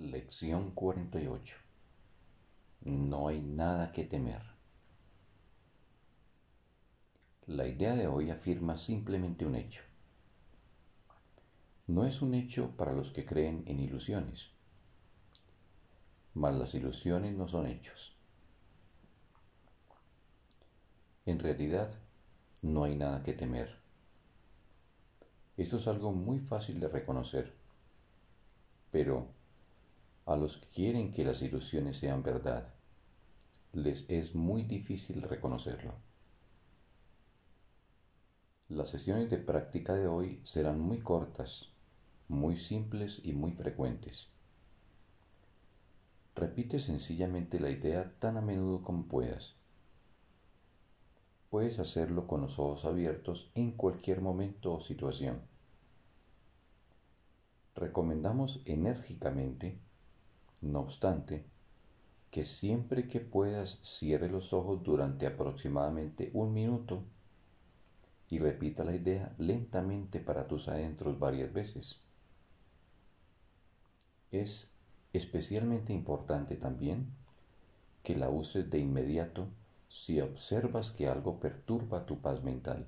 Lección 48. No hay nada que temer. La idea de hoy afirma simplemente un hecho. No es un hecho para los que creen en ilusiones, mas las ilusiones no son hechos. En realidad, no hay nada que temer. Esto es algo muy fácil de reconocer, pero a los que quieren que las ilusiones sean verdad, les es muy difícil reconocerlo. Las sesiones de práctica de hoy serán muy cortas, muy simples y muy frecuentes. Repite sencillamente la idea tan a menudo como puedas. Puedes hacerlo con los ojos abiertos en cualquier momento o situación. Recomendamos enérgicamente no obstante, que siempre que puedas cierre los ojos durante aproximadamente un minuto y repita la idea lentamente para tus adentros varias veces. Es especialmente importante también que la uses de inmediato si observas que algo perturba tu paz mental.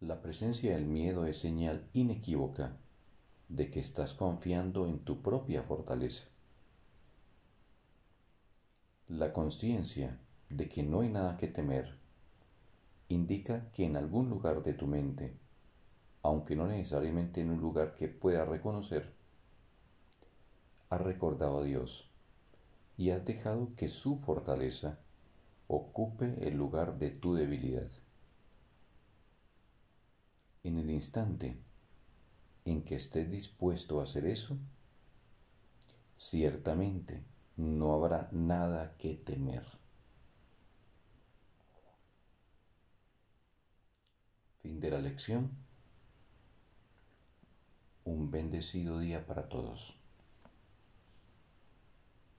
La presencia del miedo es señal inequívoca de que estás confiando en tu propia fortaleza. La conciencia de que no hay nada que temer indica que en algún lugar de tu mente, aunque no necesariamente en un lugar que pueda reconocer, has recordado a Dios y has dejado que su fortaleza ocupe el lugar de tu debilidad. En el instante en que estés dispuesto a hacer eso, ciertamente no habrá nada que temer. Fin de la lección. Un bendecido día para todos.